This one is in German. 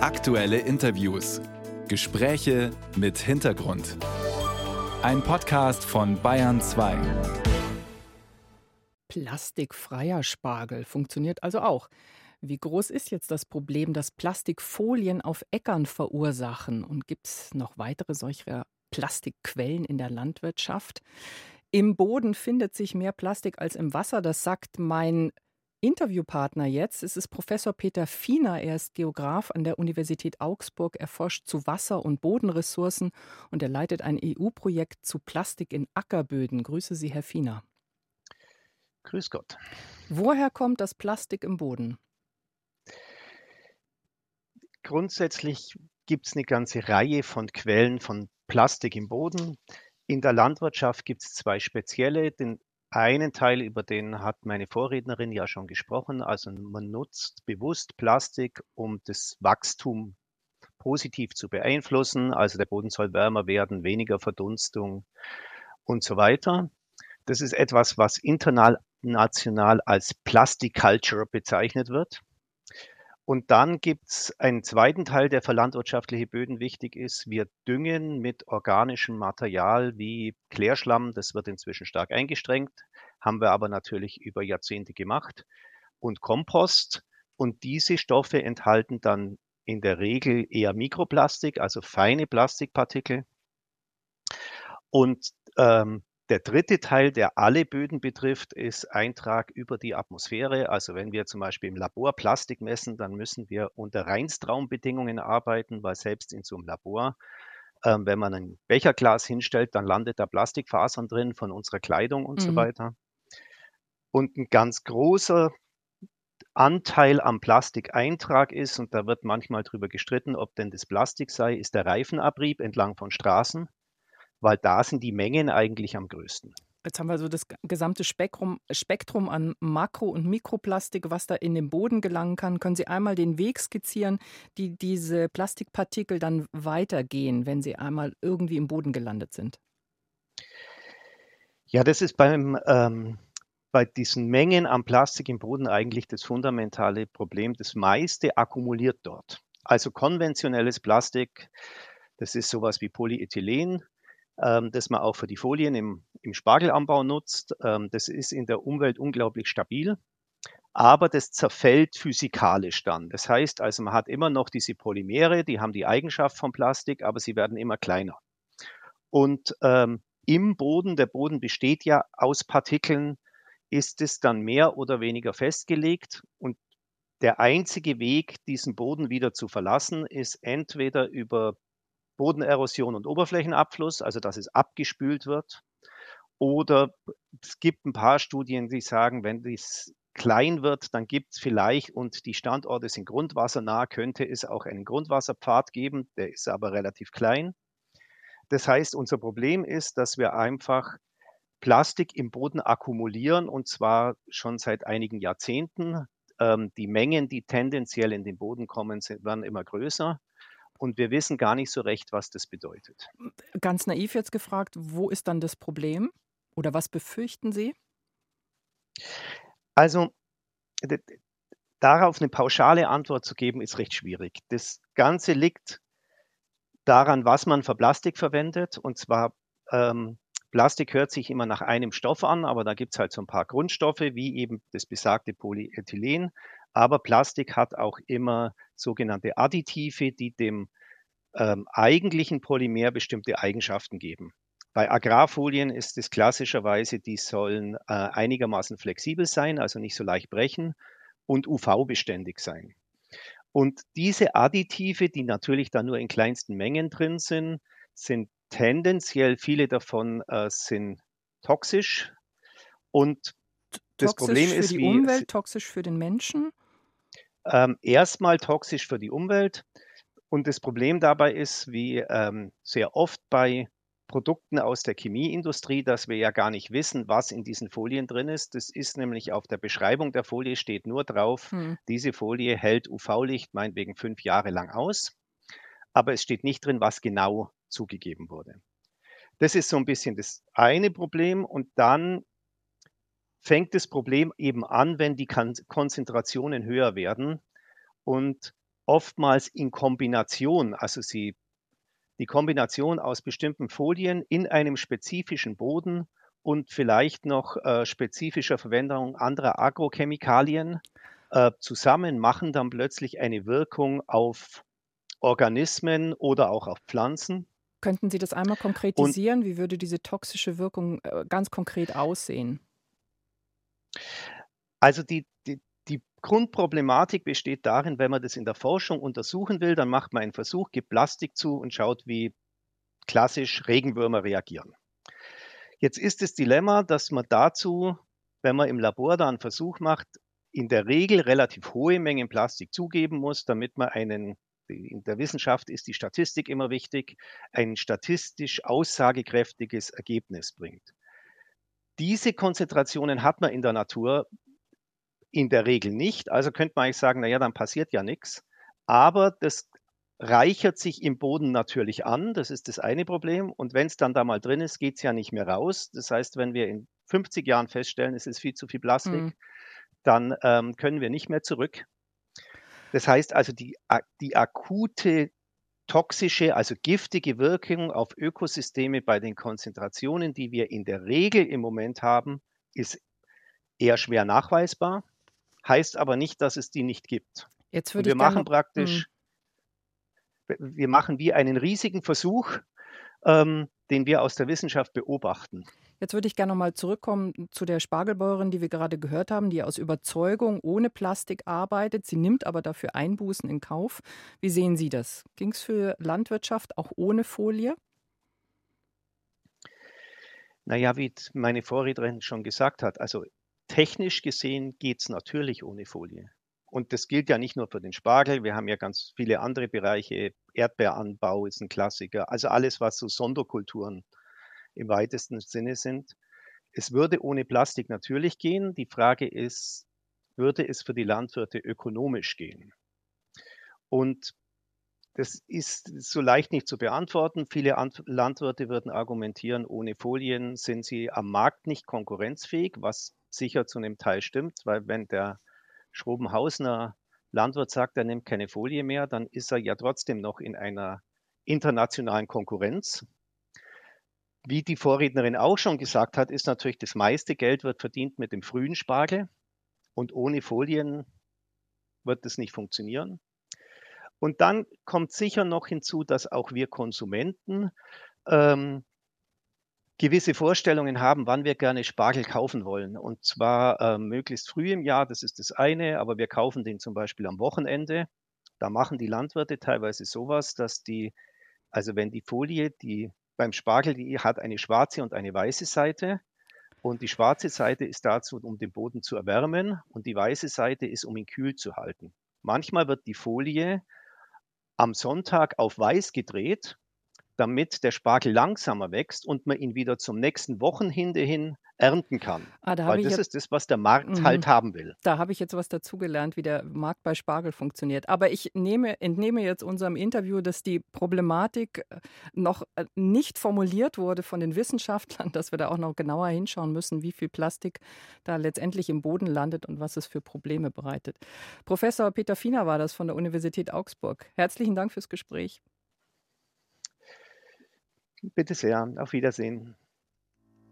Aktuelle Interviews. Gespräche mit Hintergrund. Ein Podcast von Bayern 2. Plastikfreier Spargel funktioniert also auch. Wie groß ist jetzt das Problem, das Plastikfolien auf Äckern verursachen? Und gibt es noch weitere solcher Plastikquellen in der Landwirtschaft? Im Boden findet sich mehr Plastik als im Wasser, das sagt mein Interviewpartner jetzt ist es Professor Peter Fiener. Er ist Geograf an der Universität Augsburg. Er forscht zu Wasser- und Bodenressourcen und er leitet ein EU-Projekt zu Plastik in Ackerböden. Grüße Sie, Herr Fiener. Grüß Gott. Woher kommt das Plastik im Boden? Grundsätzlich gibt es eine ganze Reihe von Quellen von Plastik im Boden. In der Landwirtschaft gibt es zwei spezielle. Den einen Teil, über den hat meine Vorrednerin ja schon gesprochen. Also man nutzt bewusst Plastik, um das Wachstum positiv zu beeinflussen. Also der Boden soll wärmer werden, weniger Verdunstung und so weiter. Das ist etwas, was international als Plastic Culture bezeichnet wird. Und dann gibt es einen zweiten Teil, der für landwirtschaftliche Böden wichtig ist. Wir düngen mit organischem Material wie Klärschlamm. Das wird inzwischen stark eingestrengt, haben wir aber natürlich über Jahrzehnte gemacht. Und Kompost. Und diese Stoffe enthalten dann in der Regel eher Mikroplastik, also feine Plastikpartikel. Und ähm, der dritte Teil, der alle Böden betrifft, ist Eintrag über die Atmosphäre. Also wenn wir zum Beispiel im Labor Plastik messen, dann müssen wir unter Reinstraumbedingungen arbeiten, weil selbst in so einem Labor, ähm, wenn man ein Becherglas hinstellt, dann landet da Plastikfasern drin von unserer Kleidung und mhm. so weiter. Und ein ganz großer Anteil am Plastikeintrag ist, und da wird manchmal drüber gestritten, ob denn das Plastik sei, ist der Reifenabrieb entlang von Straßen weil da sind die Mengen eigentlich am größten. Jetzt haben wir so das gesamte Spektrum, Spektrum an Makro- und Mikroplastik, was da in den Boden gelangen kann. Können Sie einmal den Weg skizzieren, die diese Plastikpartikel dann weitergehen, wenn sie einmal irgendwie im Boden gelandet sind? Ja, das ist beim, ähm, bei diesen Mengen an Plastik im Boden eigentlich das fundamentale Problem. Das meiste akkumuliert dort. Also konventionelles Plastik, das ist sowas wie Polyethylen, ähm, das man auch für die Folien im, im Spargelanbau nutzt. Ähm, das ist in der Umwelt unglaublich stabil, aber das zerfällt physikalisch dann. Das heißt also, man hat immer noch diese Polymere, die haben die Eigenschaft von Plastik, aber sie werden immer kleiner. Und ähm, im Boden, der Boden besteht ja aus Partikeln, ist es dann mehr oder weniger festgelegt und der einzige Weg, diesen Boden wieder zu verlassen, ist entweder über Bodenerosion und Oberflächenabfluss, also dass es abgespült wird. Oder es gibt ein paar Studien, die sagen, wenn dies klein wird, dann gibt es vielleicht, und die Standorte sind grundwassernah, könnte es auch einen Grundwasserpfad geben, der ist aber relativ klein. Das heißt, unser Problem ist, dass wir einfach Plastik im Boden akkumulieren und zwar schon seit einigen Jahrzehnten. Ähm, die Mengen, die tendenziell in den Boden kommen, werden immer größer und wir wissen gar nicht so recht, was das bedeutet. Ganz naiv jetzt gefragt, wo ist dann das Problem oder was befürchten Sie? Also darauf eine pauschale Antwort zu geben, ist recht schwierig. Das Ganze liegt daran, was man für Plastik verwendet. Und zwar, ähm, Plastik hört sich immer nach einem Stoff an, aber da gibt es halt so ein paar Grundstoffe, wie eben das besagte Polyethylen. Aber Plastik hat auch immer sogenannte Additive, die dem ähm, eigentlichen Polymer bestimmte Eigenschaften geben. Bei Agrarfolien ist es klassischerweise, die sollen äh, einigermaßen flexibel sein, also nicht so leicht brechen und UV-beständig sein. Und diese Additive, die natürlich da nur in kleinsten Mengen drin sind, sind tendenziell, viele davon äh, sind toxisch. Und das toxisch Problem für ist, die wie, Umwelt, toxisch für den Menschen? Ähm, erstmal toxisch für die Umwelt. Und das Problem dabei ist, wie ähm, sehr oft bei Produkten aus der Chemieindustrie, dass wir ja gar nicht wissen, was in diesen Folien drin ist. Das ist nämlich auf der Beschreibung der Folie steht nur drauf, hm. diese Folie hält UV-Licht meinetwegen fünf Jahre lang aus. Aber es steht nicht drin, was genau zugegeben wurde. Das ist so ein bisschen das eine Problem. Und dann fängt das Problem eben an, wenn die Konzentrationen höher werden. Und oftmals in Kombination, also sie die Kombination aus bestimmten Folien in einem spezifischen Boden und vielleicht noch äh, spezifischer Verwendung anderer Agrochemikalien äh, zusammen machen dann plötzlich eine Wirkung auf Organismen oder auch auf Pflanzen. Könnten Sie das einmal konkretisieren? Und, Wie würde diese toxische Wirkung äh, ganz konkret aussehen? Also die, die, die Grundproblematik besteht darin, wenn man das in der Forschung untersuchen will, dann macht man einen Versuch, gibt Plastik zu und schaut, wie klassisch Regenwürmer reagieren. Jetzt ist das Dilemma, dass man dazu, wenn man im Labor da einen Versuch macht, in der Regel relativ hohe Mengen Plastik zugeben muss, damit man einen, in der Wissenschaft ist die Statistik immer wichtig, ein statistisch aussagekräftiges Ergebnis bringt. Diese Konzentrationen hat man in der Natur in der Regel nicht. Also könnte man eigentlich sagen, naja, dann passiert ja nichts. Aber das reichert sich im Boden natürlich an. Das ist das eine Problem. Und wenn es dann da mal drin ist, geht es ja nicht mehr raus. Das heißt, wenn wir in 50 Jahren feststellen, es ist viel zu viel Plastik, mhm. dann ähm, können wir nicht mehr zurück. Das heißt also, die, die akute toxische, also giftige Wirkung auf Ökosysteme bei den Konzentrationen, die wir in der Regel im Moment haben, ist eher schwer nachweisbar heißt aber nicht, dass es die nicht gibt. Jetzt würde wir ich machen praktisch, mh. wir machen wie einen riesigen Versuch, ähm, den wir aus der Wissenschaft beobachten. Jetzt würde ich gerne noch mal zurückkommen zu der Spargelbäuerin, die wir gerade gehört haben, die aus Überzeugung ohne Plastik arbeitet. Sie nimmt aber dafür Einbußen in Kauf. Wie sehen Sie das? Ging es für Landwirtschaft auch ohne Folie? Naja, wie meine Vorrednerin schon gesagt hat, also Technisch gesehen geht es natürlich ohne Folie. Und das gilt ja nicht nur für den Spargel, wir haben ja ganz viele andere Bereiche. Erdbeeranbau ist ein Klassiker. Also alles, was so Sonderkulturen im weitesten Sinne sind. Es würde ohne Plastik natürlich gehen. Die Frage ist, würde es für die Landwirte ökonomisch gehen? Und das ist so leicht nicht zu beantworten. Viele Landwirte würden argumentieren, ohne Folien sind sie am Markt nicht konkurrenzfähig, was sicher zu einem Teil stimmt, weil wenn der Schrobenhausener Landwirt sagt, er nimmt keine Folie mehr, dann ist er ja trotzdem noch in einer internationalen Konkurrenz. Wie die Vorrednerin auch schon gesagt hat, ist natürlich das meiste Geld wird verdient mit dem frühen Spargel und ohne Folien wird das nicht funktionieren. Und dann kommt sicher noch hinzu, dass auch wir Konsumenten ähm, gewisse Vorstellungen haben, wann wir gerne Spargel kaufen wollen. Und zwar äh, möglichst früh im Jahr, das ist das eine, aber wir kaufen den zum Beispiel am Wochenende. Da machen die Landwirte teilweise sowas, dass die, also wenn die Folie, die beim Spargel, die hat eine schwarze und eine weiße Seite. Und die schwarze Seite ist dazu, um den Boden zu erwärmen und die weiße Seite ist, um ihn kühl zu halten. Manchmal wird die Folie am Sonntag auf weiß gedreht damit der Spargel langsamer wächst und man ihn wieder zum nächsten Wochenende hin ernten kann. Ah, da Weil das jetzt, ist das, was der Markt mhm. halt haben will. Da habe ich jetzt was dazugelernt, wie der Markt bei Spargel funktioniert. Aber ich nehme, entnehme jetzt unserem Interview, dass die Problematik äh, noch äh, nicht formuliert wurde von den Wissenschaftlern, dass wir da auch noch genauer hinschauen müssen, wie viel Plastik da letztendlich im Boden landet und was es für Probleme bereitet. Professor Peter Fiener war das von der Universität Augsburg. Herzlichen Dank fürs Gespräch. Bitte sehr. Auf Wiedersehen.